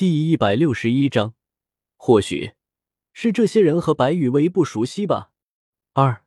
第一百六十一章，或许是这些人和白羽薇不熟悉吧。二